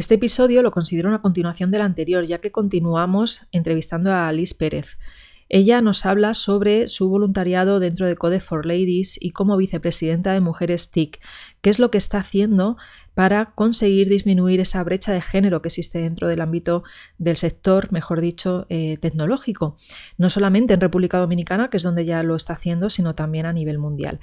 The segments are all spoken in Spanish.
Este episodio lo considero una continuación del anterior, ya que continuamos entrevistando a Alice Pérez. Ella nos habla sobre su voluntariado dentro de Code for Ladies y como vicepresidenta de Mujeres TIC, qué es lo que está haciendo para conseguir disminuir esa brecha de género que existe dentro del ámbito del sector, mejor dicho, eh, tecnológico, no solamente en República Dominicana, que es donde ya lo está haciendo, sino también a nivel mundial.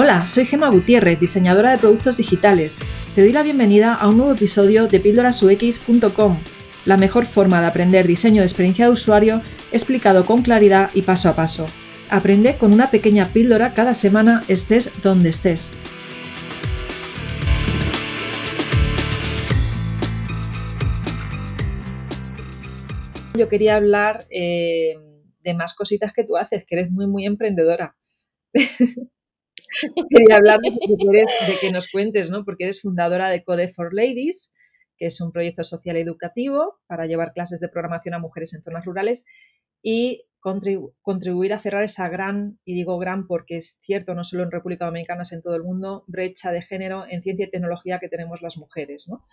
Hola, soy Gema Gutiérrez, diseñadora de productos digitales. Te doy la bienvenida a un nuevo episodio de píldorasux.com la mejor forma de aprender diseño de experiencia de usuario explicado con claridad y paso a paso. Aprende con una pequeña píldora cada semana estés donde estés. Yo quería hablar eh, de más cositas que tú haces, que eres muy, muy emprendedora. quería hablar de que, nos cuentes, ¿no? Porque eres fundadora de Code for Ladies, que es un proyecto social educativo para llevar clases de programación a mujeres en zonas rurales y contribuir a cerrar esa gran, y digo gran porque es cierto, no solo en República Dominicana, es en todo el mundo, brecha de género en ciencia y tecnología que tenemos las mujeres. ¿no?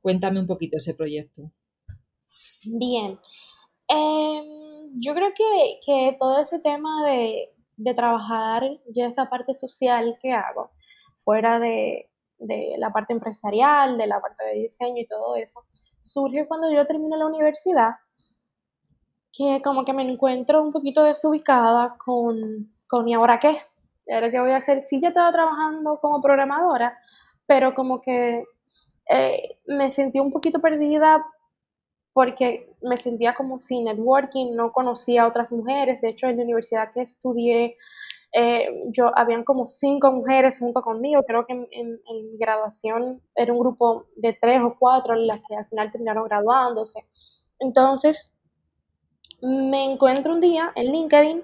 Cuéntame un poquito ese proyecto. Bien. Em, yo creo que, todo ese tema de, de trabajar ya esa parte social que hago, fuera de, de la parte empresarial, de la parte de diseño y todo eso, surge cuando yo terminé la universidad, que como que me encuentro un poquito desubicada con, con ¿y ahora qué? ¿Y ahora qué voy a hacer? Sí, ya estaba trabajando como programadora, pero como que eh, me sentí un poquito perdida porque me sentía como sin networking, no conocía a otras mujeres. De hecho, en la universidad que estudié eh, yo, habían como cinco mujeres junto conmigo, creo que en, mi graduación era un grupo de tres o cuatro las que al final terminaron graduándose. Entonces, me encuentro un día en LinkedIn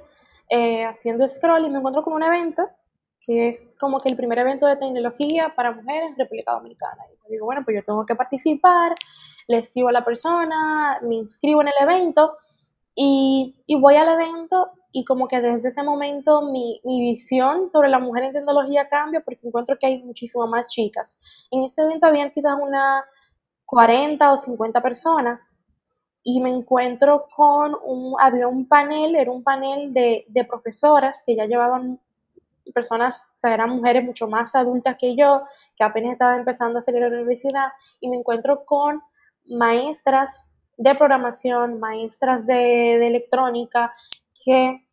eh, haciendo scroll y me encuentro con un evento que es como que el primer evento de tecnología para mujeres en República Dominicana. Y digo, bueno, pues yo tengo que participar, le escribo a la persona, me inscribo en el evento y, y voy al evento y como que desde ese momento mi, mi, visión sobre la mujer en tecnología cambia porque encuentro que hay muchísimas más chicas. En ese evento habían quizás unas 40 o 50 personas y me encuentro con un, había un panel, era un panel de, de profesoras que ya llevaban personas, o sea, eran mujeres mucho más adultas que yo, que apenas estaba empezando a salir a la universidad, y me encuentro con maestras de programación, maestras de, de electrónica, que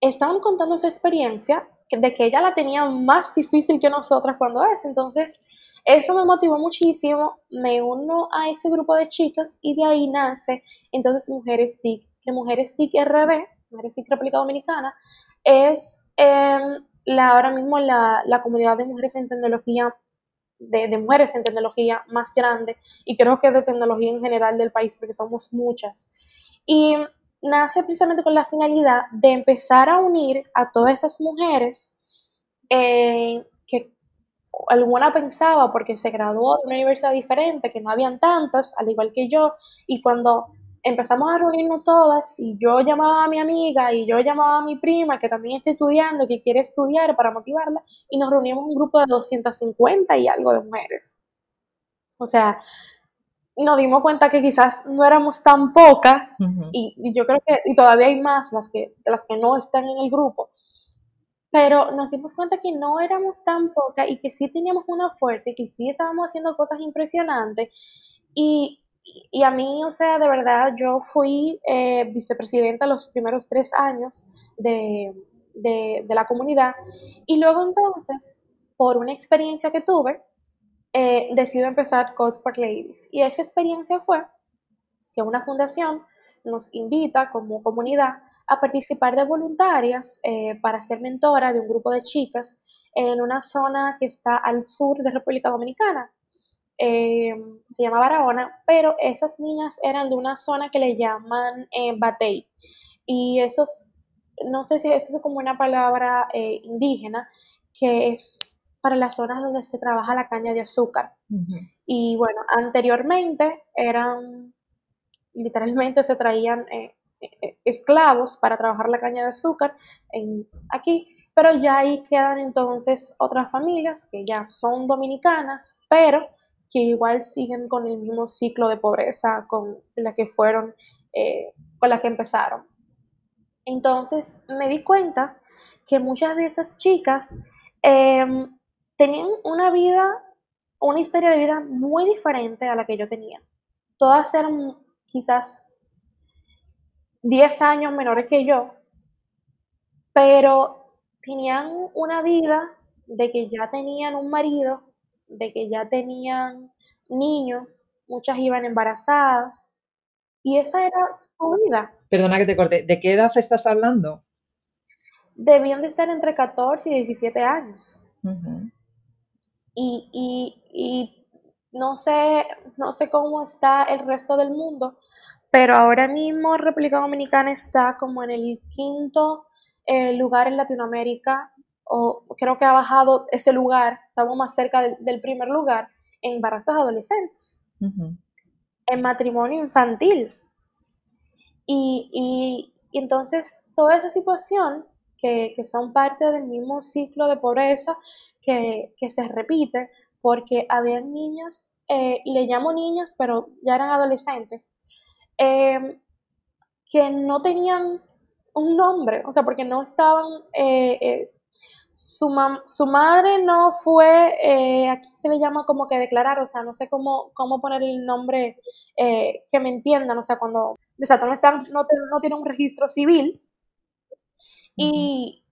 estaban contando su experiencia de que ella la tenía más difícil que nosotras cuando es. Entonces, eso me motivó muchísimo, me uno a ese grupo de chicas y de ahí nace entonces Mujeres TIC, que Mujeres TIC RD, Mujeres TIC República Dominicana, es em, la, ahora mismo la, la, comunidad de mujeres en tecnología, de, de, mujeres en tecnología más grande y creo que de tecnología en general del país porque somos muchas. Y nace precisamente con la finalidad de empezar a unir a todas esas mujeres eh, que alguna pensaba porque se graduó de una universidad diferente, que no habían tantas, al igual que yo, y cuando empezamos a reunirnos todas y yo llamaba a mi amiga y yo llamaba a mi prima que también está estudiando, que quiere estudiar para motivarla, y nos reunimos un grupo de 250 y algo de mujeres. O sea, nos dimos cuenta que quizás no éramos tan pocas y, yo creo que y todavía hay más las que, las que no están en el grupo, pero nos dimos cuenta que no éramos tan pocas y que sí teníamos una fuerza y que sí estábamos haciendo cosas impresionantes y, y a mí, o sea, de verdad, yo fui eh, vicepresidenta los primeros tres años de, de, la comunidad y luego entonces, por una experiencia que tuve, eh, decido empezar Codes for Ladies. Y esa experiencia fue que una fundación nos invita como comunidad a participar de voluntarias eh, para ser mentora de un grupo de chicas en una zona que está al sur de República Dominicana. Eh, se llama Barahona, pero esas niñas eran de una zona que le llaman Batey. Y esos, no sé si eso es como una palabra indígena, que es para las zonas donde se trabaja la caña de azúcar. Y bueno, anteriormente eran, literalmente se traían eh, eh, esclavos para trabajar la caña de azúcar en, aquí, pero ya ahí quedan entonces otras familias que ya son dominicanas, pero que igual siguen con el mismo ciclo de pobreza con la que fueron, eh, con la que empezaron. Entonces me di cuenta que muchas de esas chicas em, tenían una vida, una historia de vida muy diferente a la que yo tenía. Todas eran quizás 10 años menores que yo, pero tenían una vida de que ya tenían un marido, de que ya tenían niños, muchas iban embarazadas, y esa era su vida. Perdona que te corte, ¿de qué edad estás hablando? Debían de estar entre 14 y 17 años. y, y, y no sé, no sé cómo está el resto del mundo, pero ahora mismo República Dominicana está como en el quinto eh, lugar en Latinoamérica, o creo que ha bajado ese lugar, estamos más cerca del, primer lugar, en embarazos adolescentes, en matrimonio infantil. Y, y, entonces toda esa situación, que, que, son parte del mismo ciclo de pobreza que, que se repite, porque había niñas, eh, y le llamo niñas, pero ya eran adolescentes, eh, que no tenían un nombre, o sea, porque no estaban, eh, su, su, madre no fue, aquí se le llama como que declarar, o sea, no sé cómo, cómo poner el nombre que me entiendan, o sea, cuando, exacto, no, están, no, no tiene un registro civil. Y,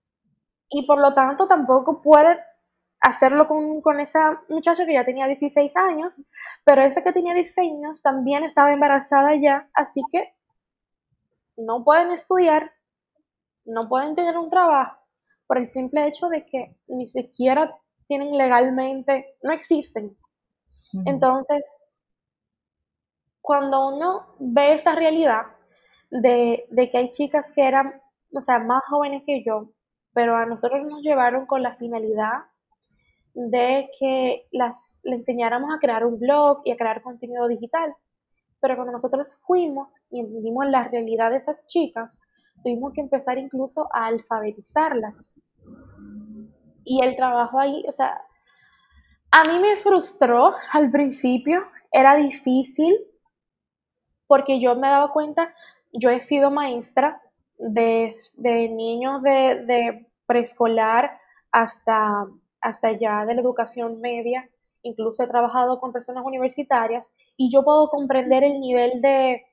y por lo tanto tampoco puede hacerlo con, con, esa muchacha que ya tenía 16 años, pero esa que tenía 16 años también estaba embarazada ya, así que no pueden estudiar, no pueden tener un trabajo por el simple hecho de que ni siquiera tienen legalmente, no existen. Entonces, cuando uno ve esa realidad de, de que hay chicas que eran, o sea, más jóvenes que yo, pero a nosotros nos llevaron con la finalidad de que las, le enseñáramos a crear un blog y a crear contenido digital. Pero cuando nosotros fuimos y entendimos la realidad de esas chicas, tuvimos que empezar incluso a alfabetizarlas. Y el trabajo ahí, o sea, a mí me frustró al principio, era difícil, porque yo me daba cuenta, yo he sido maestra de, niños de, de preescolar hasta hasta allá de la educación media, incluso he trabajado con personas universitarias y yo puedo comprender el nivel de,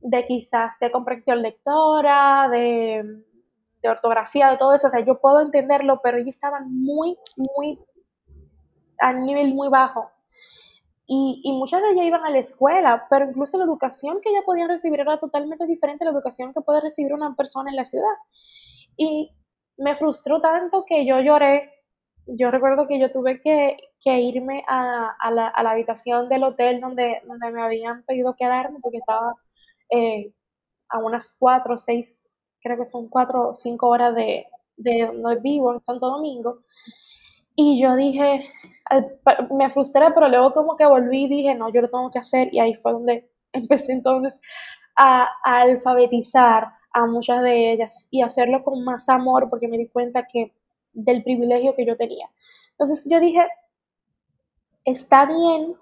de quizás de comprensión lectora, de, ortografía, de todo eso, o sea, yo puedo entenderlo, pero ellos estaban muy, muy, a nivel muy bajo. Y, y, muchas de ellas iban a la escuela, pero incluso la educación que ellas podían recibir era totalmente diferente a la educación que puede recibir una persona en la ciudad. Y me frustró tanto que yo lloré yo recuerdo que yo tuve que, irme a, la, habitación del hotel donde, donde me habían pedido quedarme porque estaba eh, a unas cuatro seis, creo que son cuatro o cinco horas de, de donde vivo, en Santo Domingo. Y yo dije, me frustré, pero luego como que volví y dije, no, yo lo tengo que hacer. Y ahí fue donde empecé entonces a, a alfabetizar a muchas de ellas y hacerlo con más amor porque me di cuenta que del privilegio que yo tenía. Entonces yo dije, está bien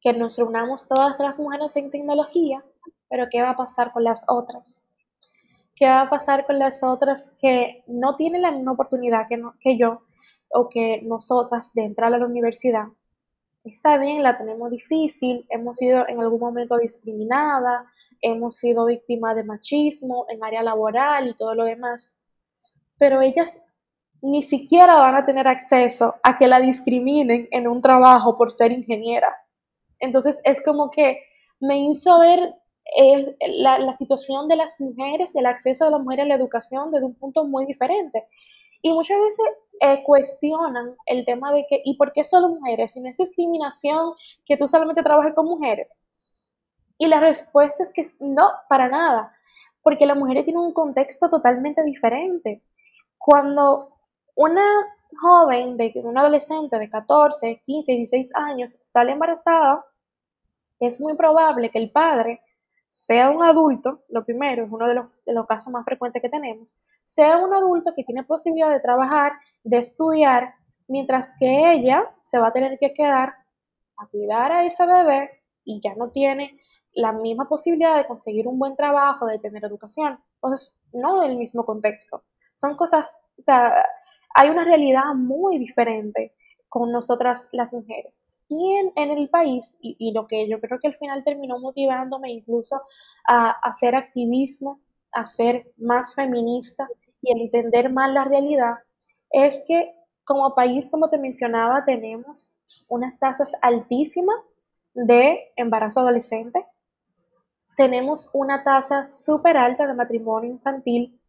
que nos reunamos todas las mujeres en tecnología, pero ¿qué va a pasar con las otras? ¿Qué va a pasar con las otras que no tienen la misma oportunidad que, yo o que nosotras de entrar a la universidad? Está bien, la tenemos difícil, hemos sido en algún momento discriminada, hemos sido víctimas de machismo en área laboral y todo lo demás, pero ellas ni siquiera van a tener acceso a que la discriminen en un trabajo por ser ingeniera. Entonces es como que me hizo ver eh, la, situación de las mujeres, el acceso de las mujeres a la educación desde un punto muy diferente. Y muchas veces eh, cuestionan el tema de que, ¿y por qué solo mujeres? Si no es discriminación que tú solamente trabajes con mujeres. Y la respuesta es que no, para nada, porque las mujeres tienen un contexto totalmente diferente. Cuando una joven, de, una adolescente de 14, 15, 16 años sale embarazada, es muy probable que el padre sea un adulto, lo primero, es uno de los, de los casos más frecuentes que tenemos, sea un adulto que tiene posibilidad de trabajar, de estudiar, mientras que ella se va a tener que quedar a cuidar a ese bebé y ya no tiene la misma posibilidad de conseguir un buen trabajo, de tener educación. Entonces, no el mismo contexto. Son cosas, o sea, hay una realidad muy diferente con nosotras las mujeres. Y en, el país, y, lo que yo creo que al final terminó motivándome incluso a, hacer activismo, a ser más feminista y a entender más la realidad, es que como país, como te mencionaba, tenemos unas tasas altísimas de embarazo adolescente. Tenemos una tasa súper alta de matrimonio infantil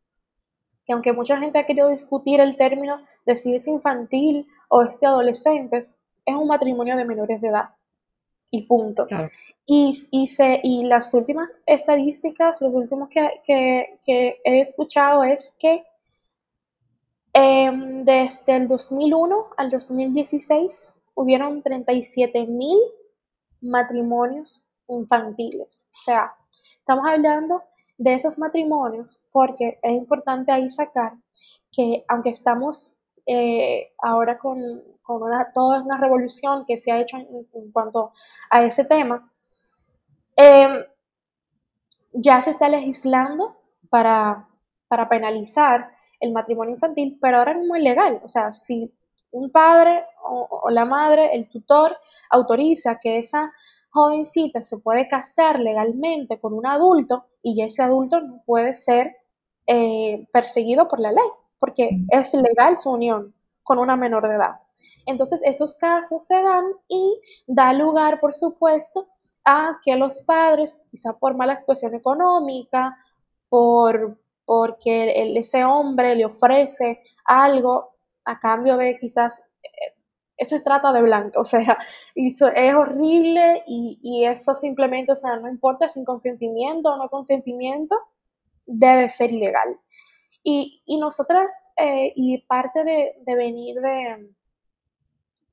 que aunque mucha gente ha querido discutir el término de si es infantil o es de adolescentes, es un matrimonio de menores de edad. Y punto. Y, y, se, y las últimas estadísticas, los últimos que, he escuchado es que em, desde el 2001 al 2016 hubieron 37 mil matrimonios infantiles. O sea, estamos hablando de esos matrimonios, porque es importante ahí sacar que aunque estamos eh, ahora con, una, toda una revolución que se ha hecho en, cuanto a ese tema, em, ya se está legislando para, para penalizar el matrimonio infantil, pero ahora es legal. O sea, si un padre o, la madre, el tutor, autoriza que esa jovencita se puede casar legalmente con un adulto y ese adulto no puede ser eh, perseguido por la ley, porque es legal su unión con una menor de edad. Entonces, esos casos se dan y da lugar, por supuesto, a que los padres, quizá por mala situación económica, por porque ese hombre le ofrece algo a cambio de quizás eso es trata de blanco, o sea, eso es horrible y, eso simplemente, o sea, no importa si consentimiento o no consentimiento, debe ser ilegal. Y, nosotras, eh, y parte de, venir de,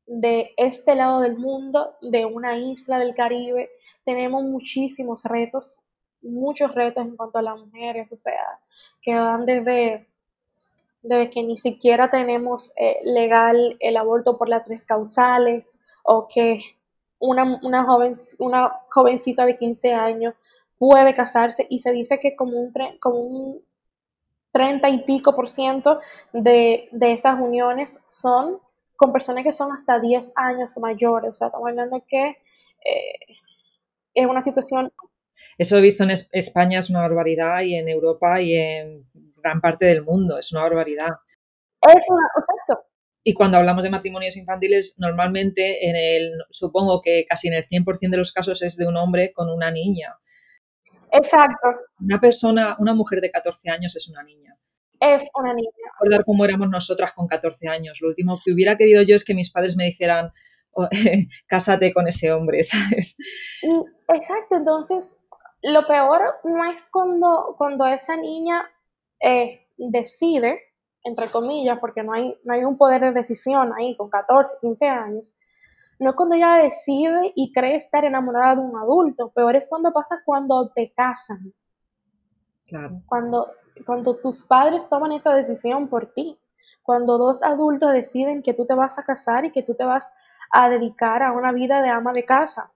de este lado del mundo, de una isla del Caribe, tenemos muchísimos retos, muchos retos en cuanto a las mujeres, o sea, que van desde de que ni siquiera tenemos eh, legal el aborto por las tres causales o que una, una, joven, una jovencita de 15 años puede casarse y se dice que como un, como un 30 y pico por ciento de, esas uniones son con personas que son hasta 10 años mayores. O sea, estamos hablando que eh, es una situación... Eso he visto en España es una barbaridad y en Europa y en gran parte del mundo, es una barbaridad. Es una, exacto. Y cuando hablamos de matrimonios infantiles, normalmente en el, supongo que casi en el 100% de los casos es de un hombre con una niña. Exacto. Una persona, una mujer de 14 años es una niña. Es una niña. Recordar cómo éramos nosotras con 14 años. Lo último que hubiera querido yo es que mis padres me dijeran, oh, cásate con ese hombre, ¿sabes? exacto, entonces lo peor no es cuando, cuando esa niña eh, decide, entre comillas, porque no hay, no hay un poder de decisión ahí con 14, 15 años, no es cuando ella decide y cree estar enamorada de un adulto, peor es cuando pasa cuando te casan. Cuando, cuando tus padres toman esa decisión por ti. Cuando dos adultos deciden que tú te vas a casar y que tú te vas a dedicar a una vida de ama de casa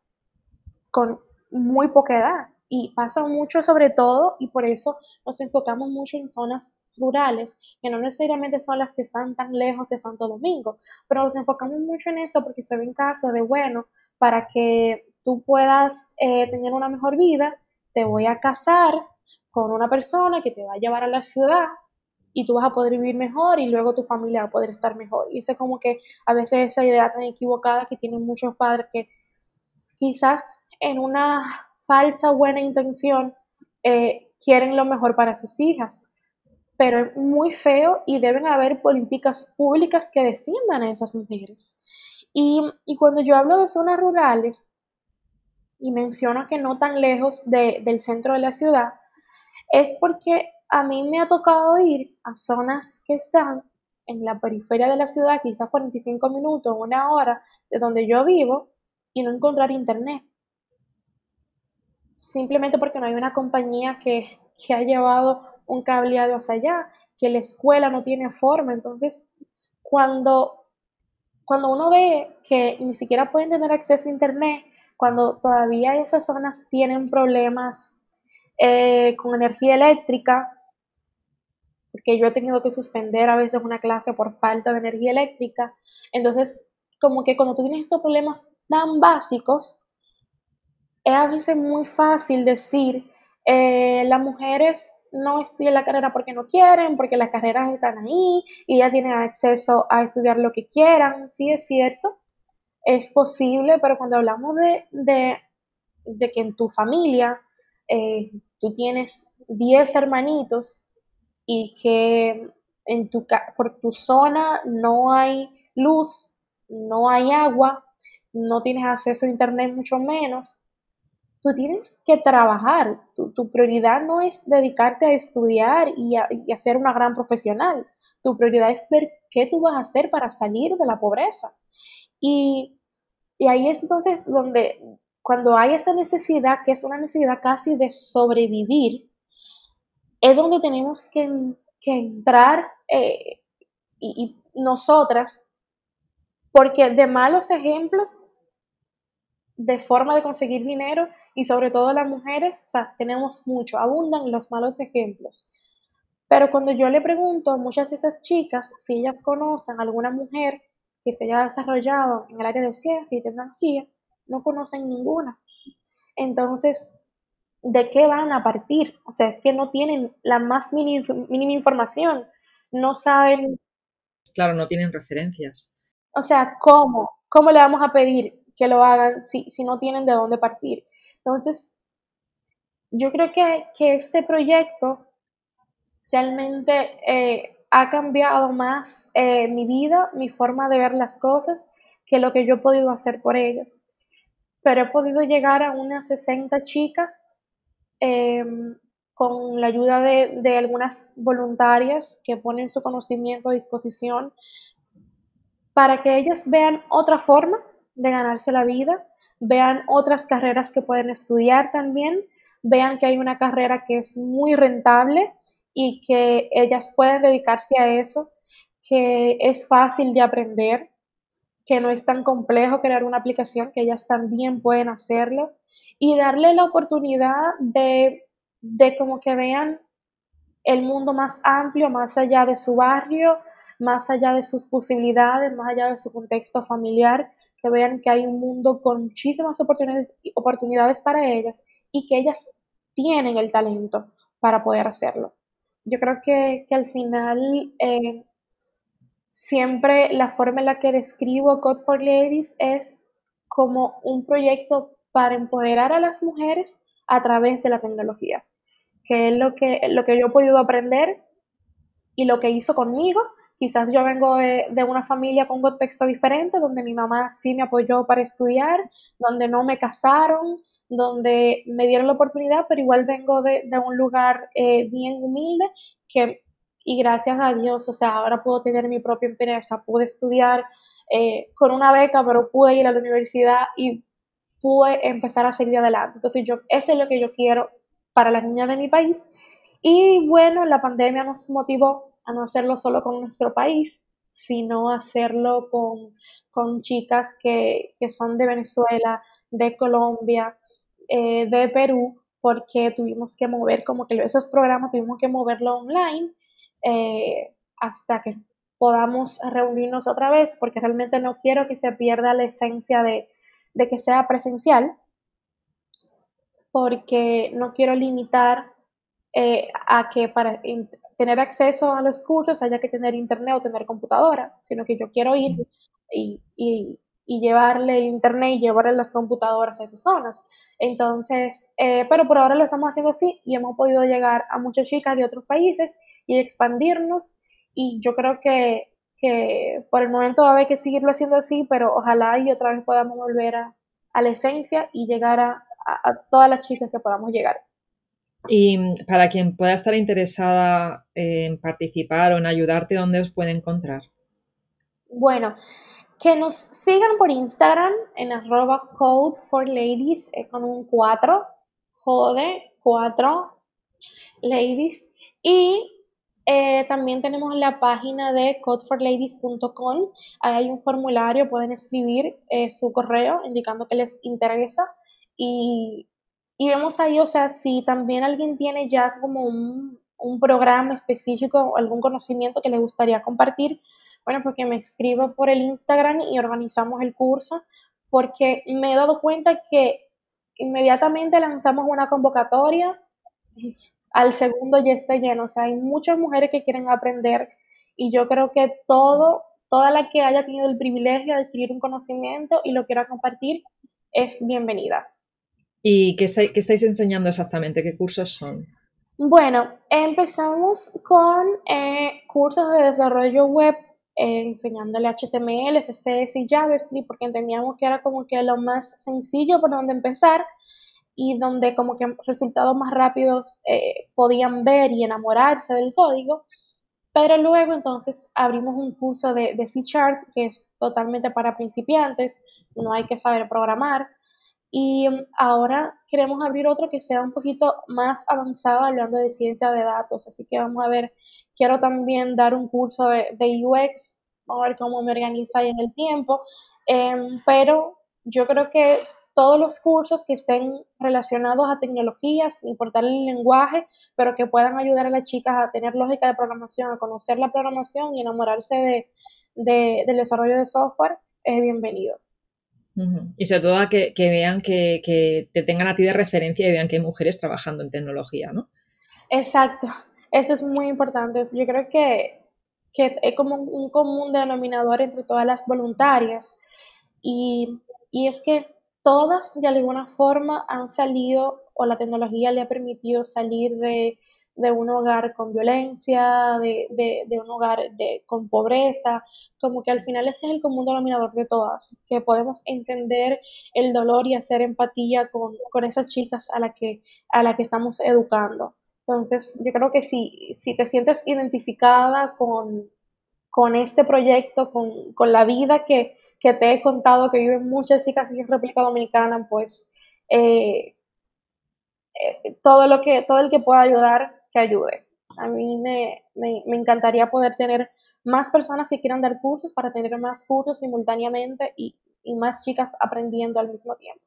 con muy poca edad y pasa mucho sobre todo y por eso nos enfocamos mucho en zonas rurales, que no necesariamente son las que están tan lejos de Santo Domingo, pero nos enfocamos mucho en eso porque se ven casos de, bueno, para que tú puedas eh, tener una mejor vida, te voy a casar con una persona que te va a llevar a la ciudad y tú vas a poder vivir mejor y luego tu familia va a poder estar mejor. Y es como que a veces esa idea tan equivocada que tienen muchos padres que quizás en una falsa buena intención eh, quieren lo mejor para sus hijas. Pero es muy feo y deben haber políticas públicas que defiendan a esas mujeres. Y, cuando yo hablo de zonas rurales y menciono que no tan lejos del centro de la ciudad, es porque a mí me ha tocado ir a zonas que están en la periferia de la ciudad, quizás 45 minutos, una hora de donde yo vivo, y no encontrar internet simplemente porque no hay una compañía que, que ha llevado un cableado hacia allá, que la escuela no tiene forma. Entonces, cuando, cuando uno ve que ni siquiera pueden tener acceso a Internet, cuando todavía esas zonas tienen problemas eh, con energía eléctrica, porque yo he tenido que suspender a veces una clase por falta de energía eléctrica, entonces como que cuando tú tienes esos problemas tan básicos, es a veces muy fácil decir, eh, las mujeres no estudian la carrera porque no quieren, porque las carreras están ahí y ya tienen acceso a estudiar lo que quieran, sí es cierto, es posible, pero cuando hablamos de, de, que en tu familia eh, tú tienes 10 hermanitos y que en tu, por tu zona no hay luz, no hay agua, no tienes acceso a internet mucho menos, tú tienes que trabajar. Tu, prioridad no es dedicarte a estudiar y a, ser una gran profesional. Tu prioridad es ver qué tú vas a hacer para salir de la pobreza. Y, ahí es entonces donde, cuando hay esa necesidad, que es una necesidad casi de sobrevivir, es donde tenemos que, entrar eh, y nosotras, porque de malos ejemplos de forma de conseguir dinero y sobre todo las mujeres, o sea, tenemos mucho, abundan los malos ejemplos. Pero cuando yo le pregunto a muchas de esas chicas si ellas conocen alguna mujer que se haya desarrollado en el área de ciencia y tecnología, no conocen ninguna. Entonces, ¿de qué van a partir? O sea, es que no tienen la más mínima, mínima información, no saben... Claro, no tienen referencias. O sea, ¿cómo? ¿Cómo le vamos a pedir que lo hagan si, si no tienen de dónde partir. Entonces, yo creo que, este proyecto realmente eh, ha cambiado más eh, mi vida, mi forma de ver las cosas, que lo que yo he podido hacer por ellas. Pero he podido llegar a unas 60 chicas em, con la ayuda de, de, algunas voluntarias que ponen su conocimiento a disposición para que ellas vean otra forma de ganarse la vida, vean otras carreras que pueden estudiar también, vean que hay una carrera que es muy rentable y que ellas pueden dedicarse a eso, que es fácil de aprender, que no es tan complejo crear una aplicación, que ellas también pueden hacerlo. Y darle la oportunidad de, de como que vean el mundo más amplio, más allá de su barrio, más allá de sus posibilidades, más allá de su contexto familiar, que vean que hay un mundo con muchísimas oportunidades, para ellas y que ellas tienen el talento para poder hacerlo. Yo creo que, al final eh, siempre la forma en la que describo Code for Ladies es como un proyecto para empoderar a las mujeres a través de la tecnología, que es lo que, lo que yo he podido aprender y lo que hizo conmigo Quizás yo vengo de, una familia con un contexto diferente, donde mi mamá sí me apoyó para estudiar, donde no me casaron, donde me dieron la oportunidad, pero igual vengo de, un lugar eh, bien humilde que, y gracias a Dios, o sea, ahora puedo tener mi propia empresa, pude estudiar eh, con una beca, pero pude ir a la universidad y pude empezar a seguir adelante. Entonces, yo, eso es lo que yo quiero para las niñas de mi país. Y bueno, la pandemia nos motivó a no hacerlo solo con nuestro país, sino hacerlo con, chicas que, son de Venezuela, de Colombia, eh, de Perú, porque tuvimos que mover como que esos programas tuvimos que moverlo online eh, hasta que podamos reunirnos otra vez, porque realmente no quiero que se pierda la esencia de, de que sea presencial, porque no quiero limitar eh, a que para tener acceso a los cursos haya que tener internet o tener computadora, sino que yo quiero ir y, y, llevarle internet y llevarle las computadoras a esas zonas. Entonces, eh, pero por ahora lo estamos haciendo así y hemos podido llegar a muchas chicas de otros países y expandirnos y yo creo que, que por el momento va a haber que seguirlo haciendo así, pero ojalá y otra vez podamos volver a, a la esencia y llegar a, a todas las chicas que podamos llegar. Y para quien pueda estar interesada en participar o en ayudarte, ¿dónde os puede encontrar? Bueno, que nos sigan por Instagram en arroba code for ladies eh, con un 4, Code 4 Ladies. Y eh, también tenemos la página de codeforladies.com. Ahí hay un formulario, pueden escribir eh, su correo indicando que les interesa. Y, y, vemos ahí, o sea, si también alguien tiene ya como un, un programa específico o algún conocimiento que le gustaría compartir, bueno, pues que me escriba por el Instagram y organizamos el curso, porque me he dado cuenta que inmediatamente lanzamos una convocatoria, al segundo ya está lleno, o sea, hay muchas mujeres que quieren aprender y yo creo que todo, toda la que haya tenido el privilegio de adquirir un conocimiento y lo quiera compartir es bienvenida. ¿Y qué, estáis enseñando exactamente? ¿Qué cursos son? Bueno, empezamos con eh, cursos de desarrollo web eh, enseñándole HTML, CSS y JavaScript porque entendíamos que era como que lo más sencillo por donde empezar y donde como que resultados más rápidos eh, podían ver y enamorarse del código. Pero luego entonces abrimos un curso de, de C Sharp que es totalmente para principiantes, no hay que saber programar. Y ahora queremos abrir otro que sea un poquito más avanzado hablando de ciencia de datos. Así que vamos a ver, quiero también dar un curso de, UX, vamos a ver cómo me organiza ahí en el tiempo. Em, pero yo creo que todos los cursos que estén relacionados a tecnologías, importar el lenguaje, pero que puedan ayudar a las chicas a tener lógica de programación, a conocer la programación y enamorarse de, del desarrollo de software, es bienvenido. Y sobre todo a que, vean que, te tengan a ti de referencia y vean que hay mujeres trabajando en tecnología, ¿no? Exacto, eso es muy importante. Yo creo que, es como un común denominador entre todas las voluntarias y, y es que todas de alguna forma han salido o la tecnología le ha permitido salir de, de un hogar con violencia, de, de, un hogar de, con pobreza, como que al final ese es el común denominador de todas, que podemos entender el dolor y hacer empatía con, con esas chicas a las que, la que estamos educando. Entonces, yo creo que si, si te sientes identificada con, con este proyecto, con, con la vida que, que, te he contado, que viven muchas chicas en República Dominicana, pues eh, eh, todo, lo que, todo el que pueda ayudar ayude. A mí me, encantaría poder tener más personas que quieran dar cursos para tener más cursos simultáneamente y, más chicas aprendiendo al mismo tiempo.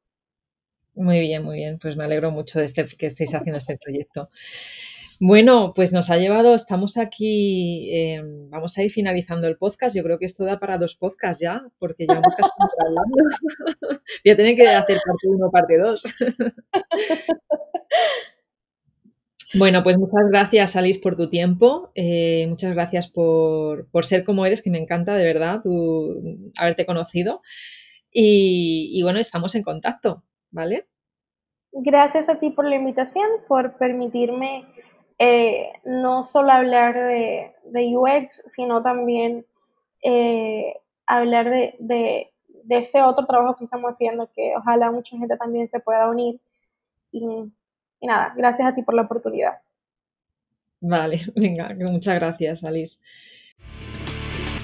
Muy bien, muy bien. Pues me alegro mucho de este, que estéis haciendo este proyecto. Bueno, pues nos ha llevado, estamos aquí, em, vamos a ir finalizando el podcast. Yo creo que esto da para dos podcasts ya, porque ya casi hablando. Voy a tener que hacer parte uno, parte dos. Bueno, pues muchas gracias, Alice, por tu tiempo. Eh, muchas gracias por, ser como eres, que me encanta de verdad tu, haberte conocido. Y, bueno, estamos en contacto, ¿vale? Gracias a ti por la invitación, por permitirme eh, no solo hablar de, UX, sino también eh, hablar de, de, ese otro trabajo que estamos haciendo, que ojalá mucha gente también se pueda unir. Y y nada, gracias a ti por la oportunidad. Vale, venga, muchas gracias, Alice.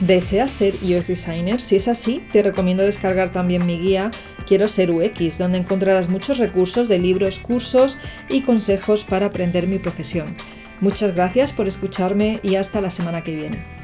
¿Deseas ser iOS Designer? Si es así, te recomiendo descargar también mi guía Quiero ser UX, donde encontrarás muchos recursos de libros, cursos y consejos para aprender mi profesión. Muchas gracias por escucharme y hasta la semana que viene.